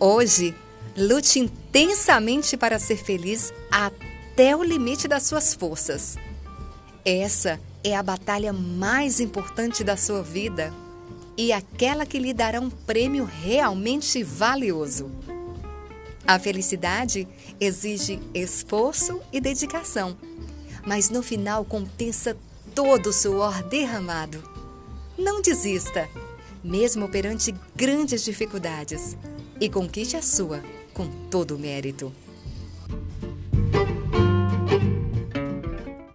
Hoje, lute intensamente para ser feliz até o limite das suas forças. Essa é a batalha mais importante da sua vida e aquela que lhe dará um prêmio realmente valioso. A felicidade exige esforço e dedicação, mas no final compensa todo o suor derramado. Não desista, mesmo perante grandes dificuldades, e conquiste a sua com todo o mérito.